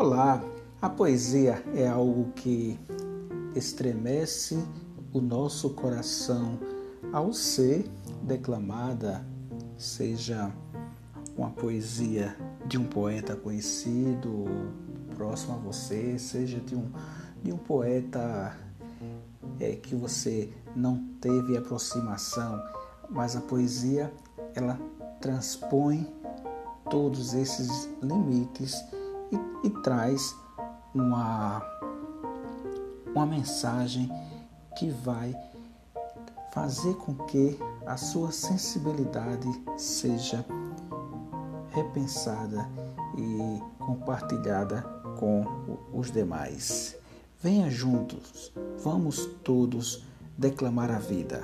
Olá, a poesia é algo que estremece o nosso coração ao ser declamada, seja uma poesia de um poeta conhecido, próximo a você, seja de um, de um poeta é, que você não teve aproximação, mas a poesia ela transpõe todos esses limites e, traz uma, uma mensagem que vai fazer com que a sua sensibilidade seja repensada e compartilhada com os demais. Venha juntos, vamos todos declamar a vida.